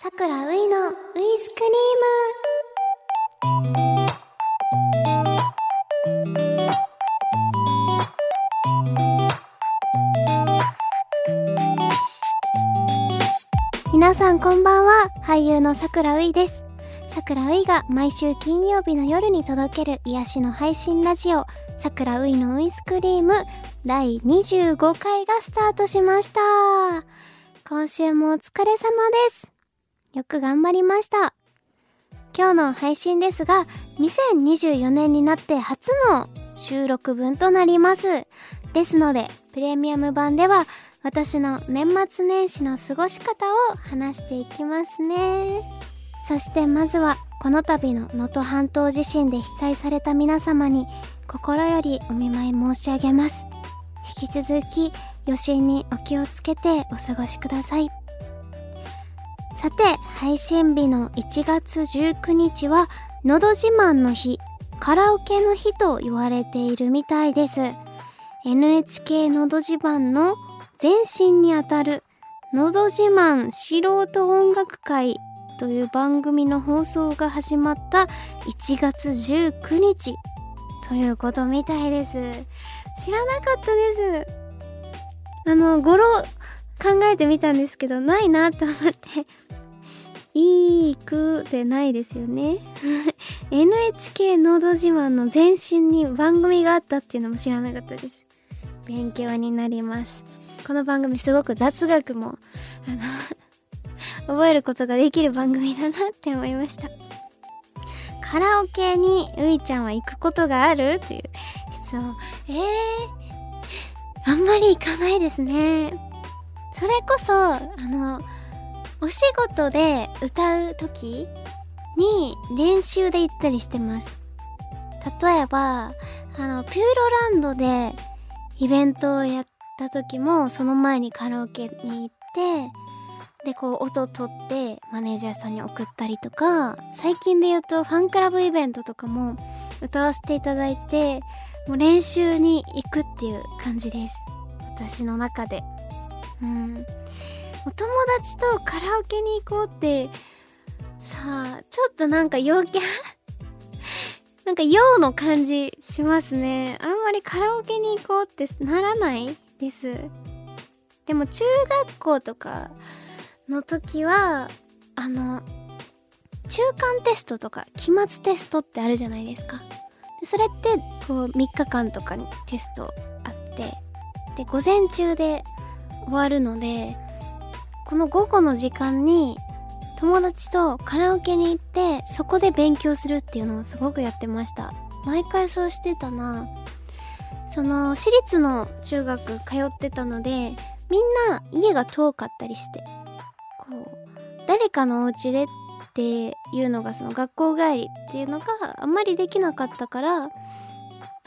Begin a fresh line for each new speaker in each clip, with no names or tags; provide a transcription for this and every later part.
さくらういのウイスクリーム。皆さんこんばんは。俳優のさくらういです。さくらういが毎週金曜日の夜に届ける癒しの配信ラジオさくらういのウイスクリーム。第25回がスタートしました。今週もお疲れ様です。よく頑張りました。今日の配信ですが2024年になって初の収録分となります。ですのでプレミアム版では私の年末年始の過ごし方を話していきますね。そしてまずはこの度の能登半島地震で被災された皆様に心よりお見舞い申し上げます。引き続き余震にお気をつけてお過ごしください。さて配信日の1月19日はのど自慢の日カラオケの日と言われているみたいです。NHK のど自慢の前身にあたるのど自慢素人音楽会という番組の放送が始まった1月19日ということみたいです。知らなかったです。あの語呂考えてみたんですけどないなと思って。いいくでないですよね。NHK のど自慢の前身に番組があったっていうのも知らなかったです。勉強になります。この番組すごく雑学もあの 覚えることができる番組だなって思いました。カラオケにういちゃんは行くことがあるという質問。えー、あんまり行かないですね。それこそあのお仕事で歌う時に練習で行ったりしてます。例えばあのピューロランドでイベントをやった時もその前にカラオケに行ってでこう音取ってマネージャーさんに送ったりとか最近で言うとファンクラブイベントとかも歌わせていただいてもう練習に行くっていう感じです。私の中で。うん。お友達とカラオケに行こうってさあちょっとなんか陽キャ？なんか陽の感じしますね。あんまりカラオケに行こうってならないです。でも中学校とかの時はあの中間テストとか期末テストってあるじゃないですか。それってこう3日間とかにテストあってで午前中で終わるのでこの午後の時間に友達とカラオケに行ってそこで勉強するっていうのをすごくやってました。毎回そうしてたな。その私立の中学通ってたのでみんな家が遠かったりして。こう誰かのお家でっていうのがその学校帰りっていうのがあんまりできなかったから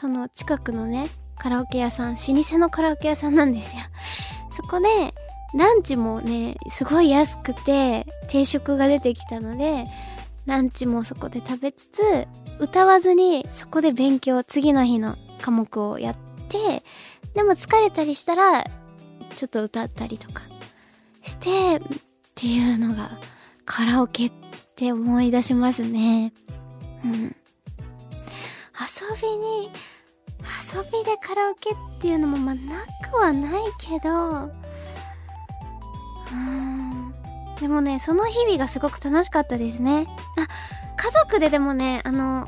その近くのねカラオケ屋さん老舗のカラオケ屋さんなんですよ。そこでランチもねすごい安くて定食が出てきたのでランチもそこで食べつつ歌わずにそこで勉強次の日の科目をやってでも疲れたりしたらちょっと歌ったりとかしてっていうのがカラオケって思い出しますね。うん。遊びに遊びでカラオケっていうのもまあなくはないけどうん。でもねその日々がすごく楽しかったですね。あ家族ででもねあの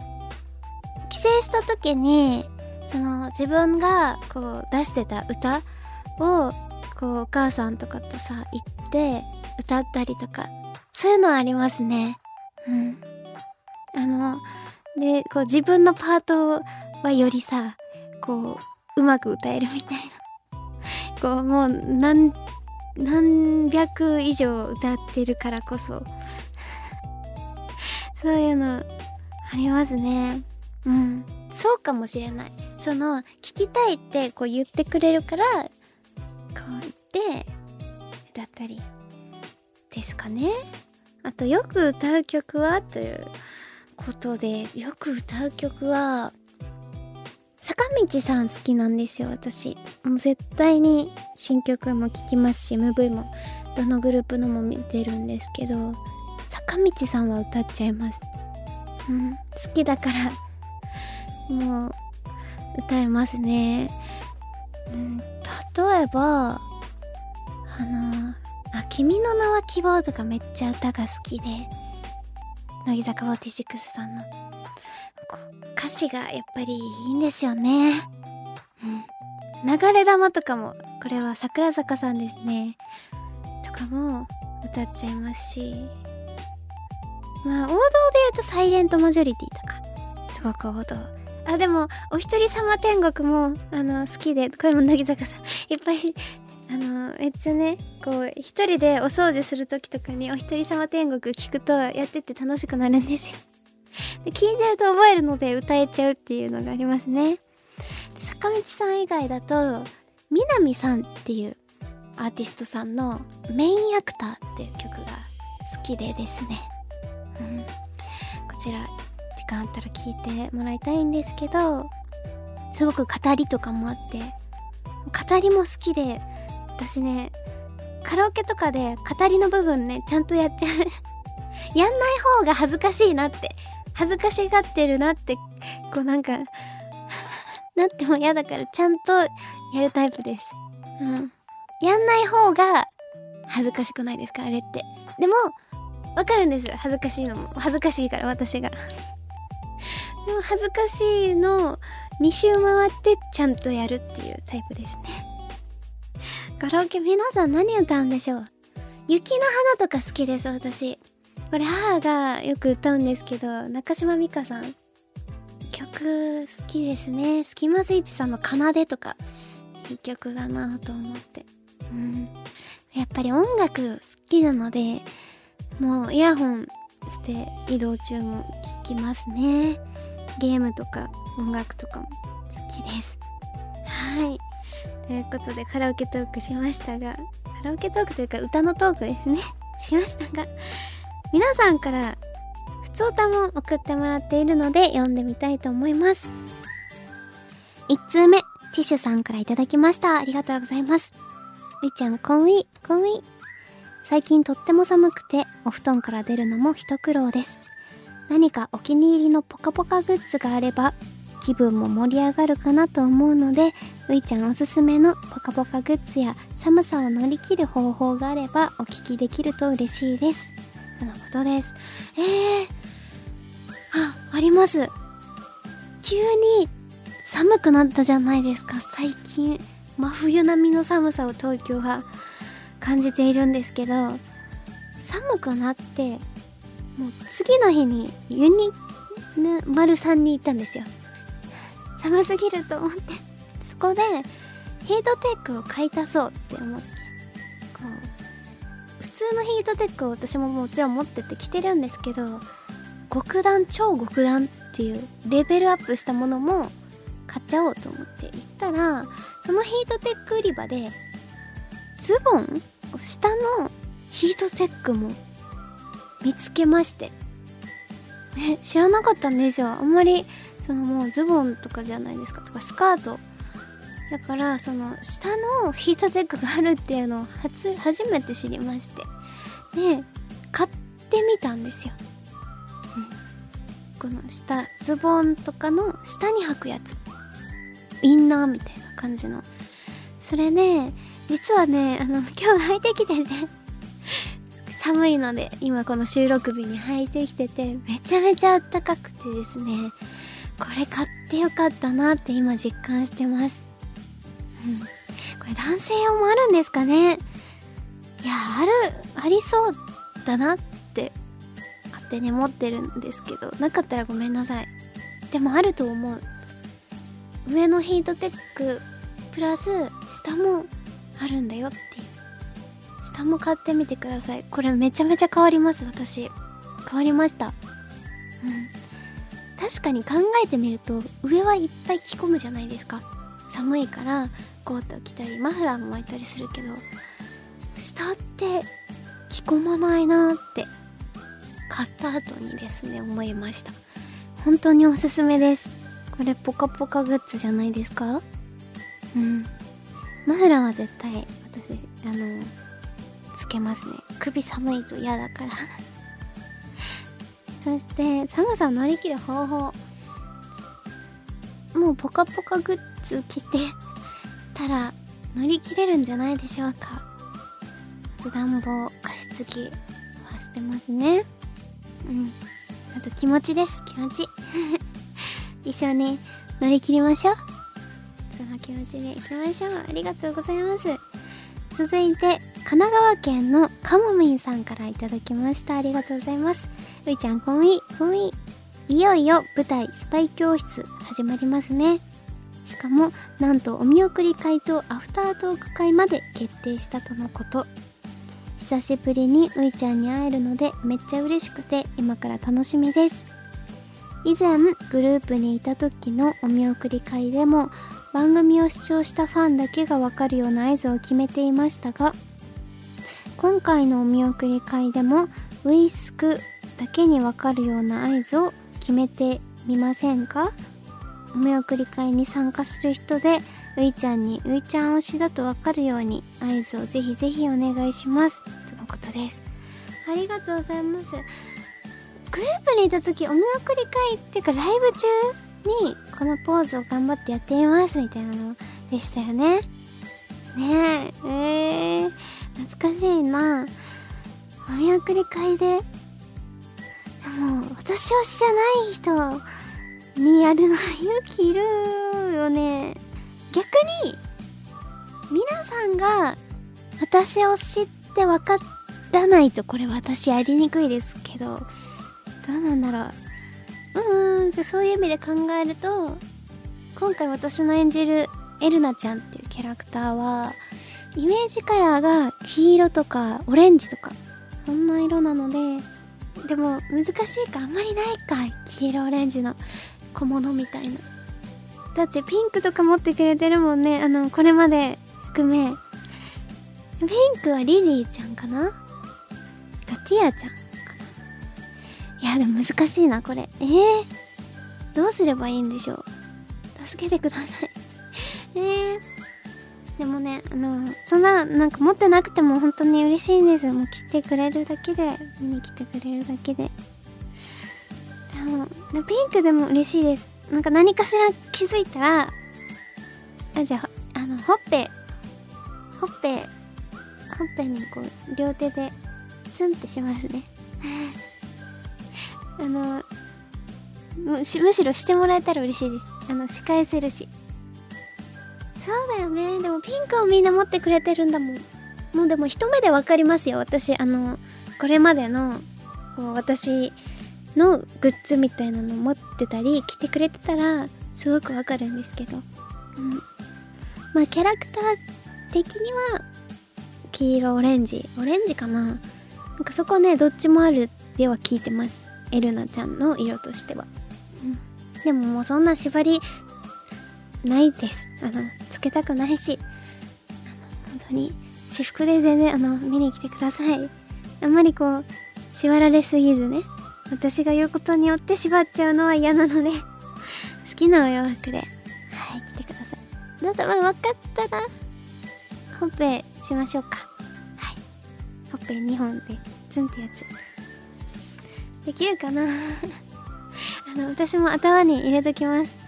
帰省した時にその自分がこう出してた歌をこうお母さんとかとさ行って歌ったりとかそういうのありますね。うん。あのでこう自分のパートはよりさこううまく歌えるみたいな。こうもう何何百以上歌ってるからこそ。そういうのありますね。うん。そうかもしれない。その聞きたいってこう言ってくれるからこう言って歌ったりですかね。あとよく歌う曲は？ということでよく歌う曲は坂道さん好きなんですよ私。もう絶対に新曲も聴きますし MV もどのグループのも見てるんですけど坂道さんは歌っちゃいます。うん好きだから。もう歌いますね。うん例えばあのあ「君の名は希望」とかめっちゃ歌が好きで。乃木坂46さんの歌詞がやっぱりいいんですよね。うん。流れ玉とかもこれは桜坂さんですね。とかも歌っちゃいますし。まあ王道で言うとサイレントマジョリティとかすごく王道。あでもお一人様天国もあの好きでこれも乃木坂さんいっぱいあのめっちゃねこう一人でお掃除する時とかにお一人様天国聞くとやってて楽しくなるんですよ。で聞いてると覚えるので歌えちゃうっていうのがありますね。坂道さん以外だと南さんっていうアーティストさんの「メインアクター」っていう曲が好きでですね、うん、こちら時間あったら聴いてもらいたいんですけどすごく語りとかもあって語りも好きで私ねカラオケとかで語りの部分ねちゃんとやっちゃう。やんない方が恥ずかしいなって。恥ずかしがってるなってこうなんかなっても嫌だからちゃんとやるタイプです。うん。やんない方が恥ずかしくないですかあれって。でもわかるんです。恥ずかしいのも。恥ずかしいから私が。でも恥ずかしいの2周回ってちゃんとやるっていうタイプですね。カラオケ皆さん何歌うんでしょう？雪の花とか好きです私。これ母がよく歌うんですけど中島美嘉さん。曲好きですね。スキマスイッチさんの「奏」とかいい曲だなと思って。うん。やっぱり音楽好きなのでもうイヤホンして移動中も聴きますね。ゲームとか音楽とかも好きです。はい。ということでカラオケトークしましたがカラオケトークというか歌のトークですね。しましたが皆さんから普通歌も送ってもらっているので読んでみたいと思います。1通目ティッシュさんからいただきました。ありがとうございます。ういちゃんこんウィ。こんウィ。最近とっても寒くてお布団から出るのも一苦労です。何かお気に入りのポカポカグッズがあれば気分も盛り上がるかなと思うのでういちゃんおすすめのポカポカグッズや寒さを乗り切る方法があればお聞きできると嬉しいです。とのことです。えー、ああります。急に寒くなったじゃないですか。最近真冬並みの寒さを東京は感じているんですけど寒くなってもう次の日にユニ丸さんに行ったんですよ。寒すぎると思って。そこでヒートテックを買い足そうって思って。こう普通のヒートテックを私ももちろん持ってて着てるんですけど極暖超極暖っていうレベルアップしたものも買っちゃおうと思って行ったらそのヒートテック売り場でズボン下のヒートテックも見つけまして。え知らなかったんですよ。あんまりそのもうズボンとかじゃないですか。とかスカート。だからその下のヒートテックがあるっていうのを初初めて知りまして。で買ってみたんですよ、うん、この下ズボンとかの下に履くやつ。インナーみたいな感じの。それで実はねあの今日履いてきてて。寒いので今この収録日に履いてきててめちゃめちゃあったかくてですね。これ買ってよかったなって今実感してます。うん。これ男性用もあるんですかね？いやあるありそうだなって勝手に思ってるんですけど。なかったらごめんなさい。でもあると思う。上のヒートテックプラス下もあるんだよっていう。下も買ってみてください。これめちゃめちゃ変わります私。変わりました。うん。確かに考えてみると上はいっぱい着込むじゃないですか。寒いからコート着たりマフラーも巻いたりするけど下って着込まないなって買った後にですね思いました。本当におすすめです。これポカポカグッズじゃないですか？うん。マフラーは絶対私あのつけますね。首寒いと嫌だから。そして寒さを乗り切る方法。もうポカポカグッズ着てたら乗り切れるんじゃないでしょうか。暖房加湿器はしてますね。うん。あと気持ちです。気持ち。一緒に乗り切りましょう。その気持ちでいきましょう。ありがとうございます。続いて神奈川県のかもみんさんから頂きました。ありがとうございます。ういちゃんこんいこんい。いよいよ舞台スパイ教室始まりますね。しかもなんとお見送り会とアフタートーク会まで決定したとのこと。久しぶりにういちゃんに会えるのでめっちゃ嬉しくて今から楽しみです。以前グループにいた時のお見送り会でも番組を視聴したファンだけがわかるような合図を決めていましたが今回のお見送り会でもウイスクだけにわかるような合図を決めてみませんか？お見送り会に参加する人でういちゃんにういちゃん推しだとわかるように合図をぜひぜひお願いします。とのことです。ありがとうございます。グループにいた時お見送り会っていうかライブ中にこのポーズを頑張ってやってみますみたいなのでしたよね。ねえ。えー、懐かしいな。お見送り会ででも私推しじゃない人にやるのは勇気いるよね。逆に皆さんが私推しって分からないとこれ私やりにくいですけどどうなんだろう。うーんじゃそういう意味で考えると今回私の演じるエルナちゃんっていうキャラクターはイメージカラーが黄色とかオレンジとかそんな色なのででも難しいかあんまりないか黄色オレンジの小物みたいな。だってピンクとか持ってくれてるもんね。あのこれまで含め。ピンクはリリーちゃんかな？かティアちゃんかな？いやでも難しいなこれ。えー、どうすればいいんでしょう？助けてください。えー、でもねあのそんななんか持ってなくても本当に嬉しいんですもう来てくれるだけで見に来てくれるだけで。でもピンクでも嬉しいです。なんか何かしら気づいたらあじゃああのほっぺほっぺほっぺにこう両手でツンってしますね。あのむしろしてもらえたら嬉しいです。あの仕返せるし。そうだよね。でもピンクをみんな持ってくれてるんだもん。もうでも一目で分かりますよ。私あのこれまでのこう私のグッズみたいなの持ってたり着てくれてたらすごくわかるんですけど、うん、まあキャラクター的には黄色オレンジ。オレンジかな。なんかそこねどっちもあるでは聞いてます。エルナちゃんの色としては、うん、でももうそんな縛りないです。あのつけたくないし本当に私服で全然あの見に来てください。あんまりこう縛られすぎずね私が言うことによって縛っちゃうのは嫌なので好きなお洋服ではい来てください。だってまあ分かったらほっぺしましょうか。はい。ほっぺ2本でツンってやつ。できるかな？あの私も頭に入れときます。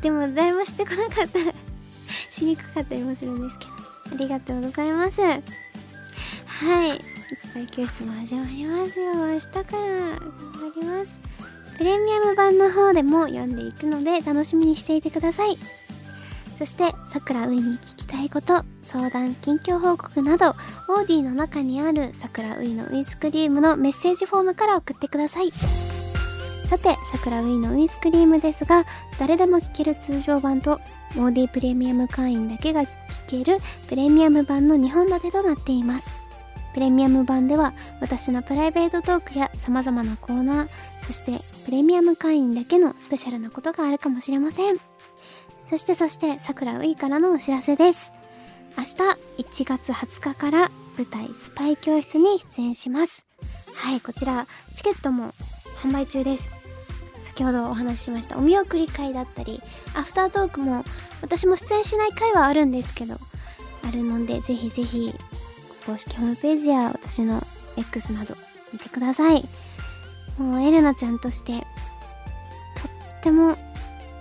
でも誰もしてこなかったら しにくかったりもするんですけど。ありがとうございます。はい。スパイ教室も始まりますよ。明日から頑張ります。プレミアム版の方でも読んでいくので楽しみにしていてください。そしてさくらういに聞きたいこと相談近況報告などオーディの中にあるさくらういのウイスクリームのメッセージフォームから送ってください。さて、さくらウイのウイスクリームですが、誰でも聞ける通常版と、オーディプレミアム会員だけが聞けるプレミアム版の2本立てとなっています。プレミアム版では私のプライベートトークや様々なコーナー、そしてプレミアム会員だけのスペシャルなことがあるかもしれません。そしてそして、桜ういからのお知らせです。明日1月20日から舞台スパイ教室に出演します。はい、こちらチケットも販売中です。先ほどお話ししましたお見送り会だったり、アフタートークも私も出演しない回はあるんですけど、あるのでぜひぜひ公式ホームページや私の X など見てください。もうエレナちゃんとして、とっても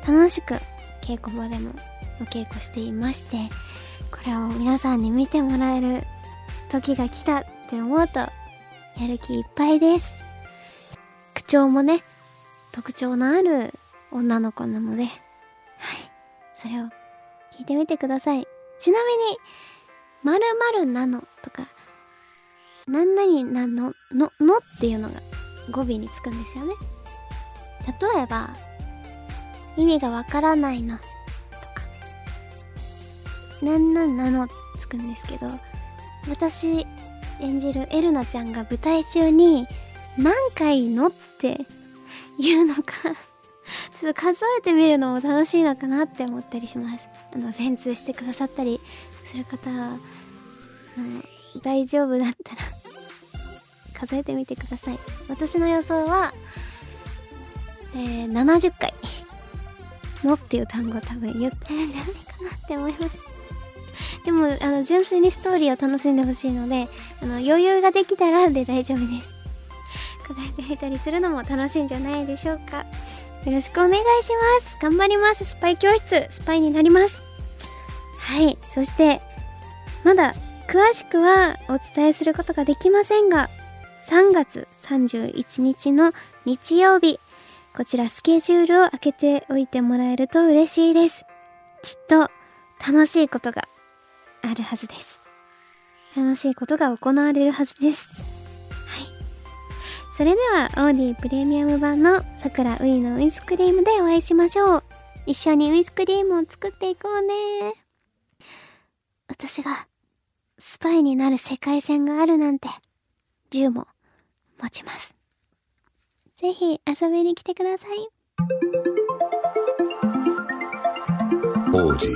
楽しく稽古場でもお稽古していまして、これを皆さんに見てもらえる時が来たって思うと、やる気いっぱいです。口調もね、特徴のある女の子なので、はい。それを聞いてみてください。ちなみに、〇〇なのとか、何々なの、の、のっていうのが語尾につくんですよね。例えば、意味がわからないのとか、なんなんなのつくんですけど、私演じるエルナちゃんが舞台中に何回のって言うのか ちょっと数えてみるのも楽しいのかなって思ったりします。あの、全通してくださったりする方、あの大丈夫だったら 数えてみてください。私の予想は、えー、70回のっていう単語多分言ってるんじゃないかなって思います。でも、あの、純粋にストーリーを楽しんでほしいので、あの、余裕ができたらで大丈夫です。答えてみたりするのも楽しいんじゃないでしょうか。よろしくお願いします。頑張ります。スパイ教室、スパイになります。はい。そして、まだ詳しくはお伝えすることができませんが、3月31日の日曜日、こちらスケジュールを開けておいてもらえると嬉しいです。きっと楽しいことがあるはずです。楽しいことが行われるはずです。それでは、オーディプレミアム版の桜ウイのウイスクリームでお会いしましょう。一緒にウイスクリームを作っていこうね。私がスパイになる世界線があるなんて、銃も持ちます。ぜひ遊びに来てください。
王子